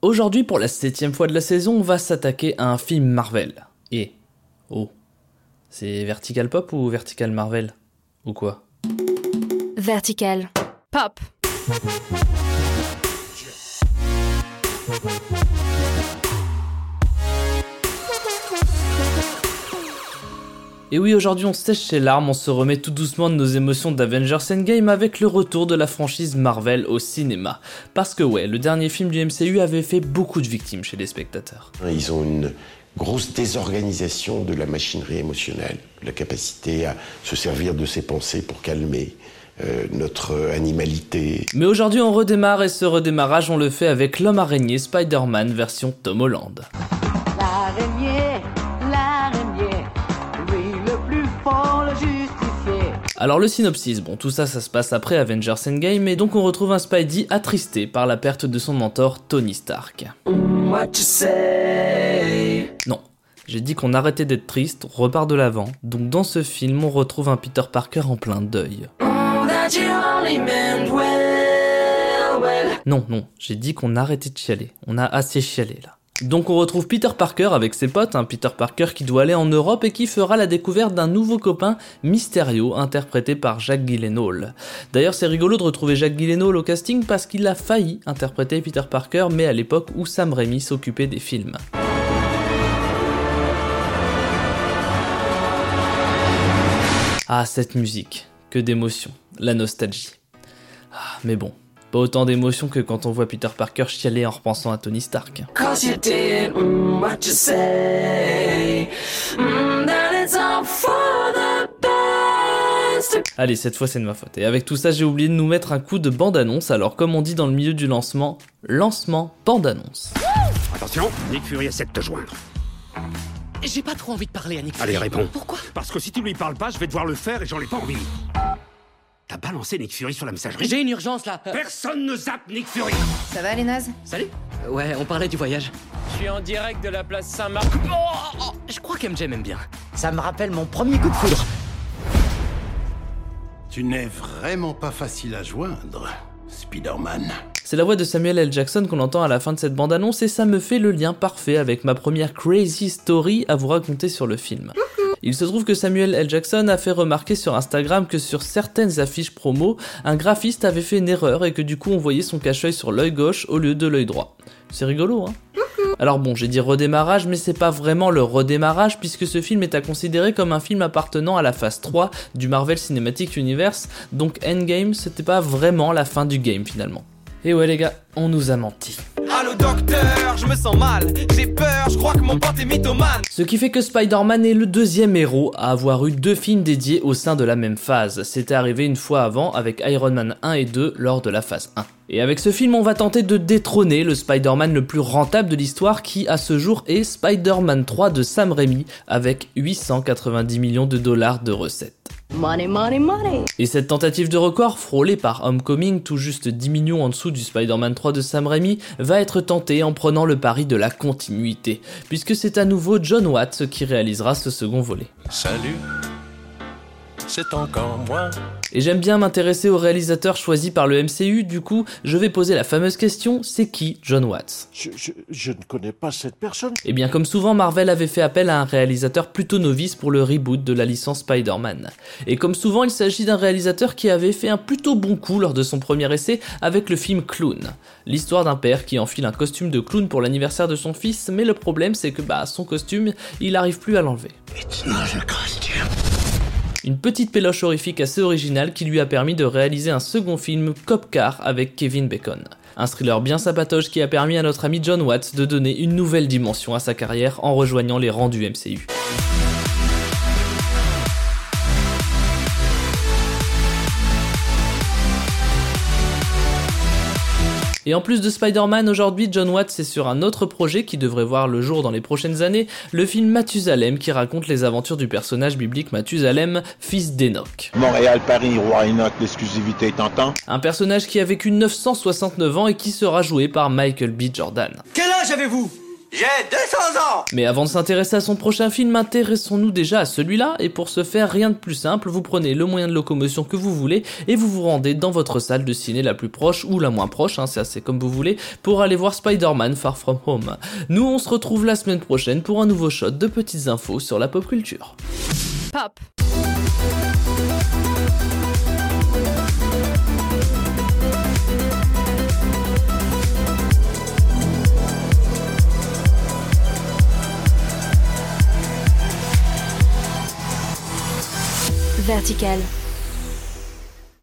Aujourd'hui, pour la septième fois de la saison, on va s'attaquer à un film Marvel. Et... Oh. C'est Vertical Pop ou Vertical Marvel? Ou quoi? Vertical. Pop. Et oui, aujourd'hui on sèche ses larmes, on se remet tout doucement de nos émotions d'Avengers Endgame avec le retour de la franchise Marvel au cinéma. Parce que ouais, le dernier film du MCU avait fait beaucoup de victimes chez les spectateurs. Ils ont une grosse désorganisation de la machinerie émotionnelle, la capacité à se servir de ses pensées pour calmer. Euh, notre animalité. Mais aujourd'hui on redémarre et ce redémarrage on le fait avec l'homme araignée Spider-Man version Tom Holland. Alors le synopsis, bon tout ça ça se passe après Avengers Endgame et donc on retrouve un Spidey attristé par la perte de son mentor Tony Stark. What you say? Non, j'ai dit qu'on arrêtait d'être triste, on repart de l'avant, donc dans ce film on retrouve un Peter Parker en plein deuil. That you only meant well, well. Non, non, j'ai dit qu'on arrêtait de chialer, on a assez chialé là. Donc on retrouve Peter Parker avec ses potes, un Peter Parker qui doit aller en Europe et qui fera la découverte d'un nouveau copain, Mysterio, interprété par Jack Gyllenhaal. D'ailleurs c'est rigolo de retrouver Jack Gyllenhaal au casting parce qu'il a failli interpréter Peter Parker mais à l'époque où Sam Raimi s'occupait des films. Ah cette musique, que d'émotions, la nostalgie. Ah mais bon, pas autant d'émotions que quand on voit Peter Parker chialer en repensant à Tony Stark. Mm. Mm, the best. Allez, cette fois c'est de ma faute. Et avec tout ça, j'ai oublié de nous mettre un coup de bande-annonce. Alors, comme on dit dans le milieu du lancement, lancement bande-annonce. Attention, Nick Fury essaie de te joindre. J'ai pas trop envie de parler à Nick. Allez, réponds. Pourquoi? Parce que si tu lui parles pas, je vais devoir le faire et j'en ai pas envie. T'as balancé Nick Fury sur la messagerie J'ai une urgence là. Euh, Personne ne zappe Nick Fury Ça va les nazes? Salut Ouais, on parlait du voyage. Je suis en direct de la place Saint-Marc. Oh, oh, oh, je crois qu'MJ m'aime bien. Ça me rappelle mon premier coup de foudre. Tu n'es vraiment pas facile à joindre, Spider-Man. C'est la voix de Samuel L. Jackson qu'on entend à la fin de cette bande-annonce et ça me fait le lien parfait avec ma première crazy story à vous raconter sur le film. Il se trouve que Samuel L. Jackson a fait remarquer sur Instagram que sur certaines affiches promo, un graphiste avait fait une erreur et que du coup on voyait son cache-œil sur l'œil gauche au lieu de l'œil droit. C'est rigolo, hein alors bon, j'ai dit redémarrage, mais c'est pas vraiment le redémarrage puisque ce film est à considérer comme un film appartenant à la phase 3 du Marvel Cinematic Universe, donc Endgame c'était pas vraiment la fin du game finalement. Et ouais les gars, on nous a menti. Docteur, je me sens mal, j'ai peur, crois que mon pote est mythomane. Ce qui fait que Spider-Man est le deuxième héros à avoir eu deux films dédiés au sein de la même phase. C'était arrivé une fois avant avec Iron Man 1 et 2 lors de la phase 1. Et avec ce film, on va tenter de détrôner le Spider-Man le plus rentable de l'histoire qui, à ce jour, est Spider-Man 3 de Sam Raimi avec 890 millions de dollars de recettes. Money, money, money. Et cette tentative de record, frôlée par Homecoming, tout juste 10 millions en dessous du Spider-Man 3 de Sam Raimi, va être tentée en prenant le pari de la continuité, puisque c'est à nouveau John Watts qui réalisera ce second volet. Salut, c'est encore moi. Et j'aime bien m'intéresser aux réalisateurs choisis par le MCU, du coup, je vais poser la fameuse question, c'est qui John Watts? Je, je- je ne connais pas cette personne. Et bien comme souvent, Marvel avait fait appel à un réalisateur plutôt novice pour le reboot de la licence Spider-Man. Et comme souvent, il s'agit d'un réalisateur qui avait fait un plutôt bon coup lors de son premier essai avec le film Clown. L'histoire d'un père qui enfile un costume de clown pour l'anniversaire de son fils, mais le problème c'est que bah son costume, il arrive plus à l'enlever. It's not a costume. Une petite péloche horrifique assez originale qui lui a permis de réaliser un second film Cop Car avec Kevin Bacon. Un thriller bien sapatoche qui a permis à notre ami John Watts de donner une nouvelle dimension à sa carrière en rejoignant les rangs du MCU. Et en plus de Spider-Man, aujourd'hui, John Watts est sur un autre projet qui devrait voir le jour dans les prochaines années, le film Mathusalem qui raconte les aventures du personnage biblique Mathusalem, fils d'Enoch. Montréal, Paris, Roi Enoch, l'exclusivité t'entends Un personnage qui a vécu 969 ans et qui sera joué par Michael B. Jordan. Quel âge avez-vous? J'ai 200 ans Mais avant de s'intéresser à son prochain film, intéressons-nous déjà à celui-là, et pour ce faire, rien de plus simple, vous prenez le moyen de locomotion que vous voulez, et vous vous rendez dans votre salle de ciné la plus proche, ou la moins proche, hein, c'est assez comme vous voulez, pour aller voir Spider-Man Far From Home. Nous, on se retrouve la semaine prochaine pour un nouveau shot de petites infos sur la pop culture. Pop. Vertical.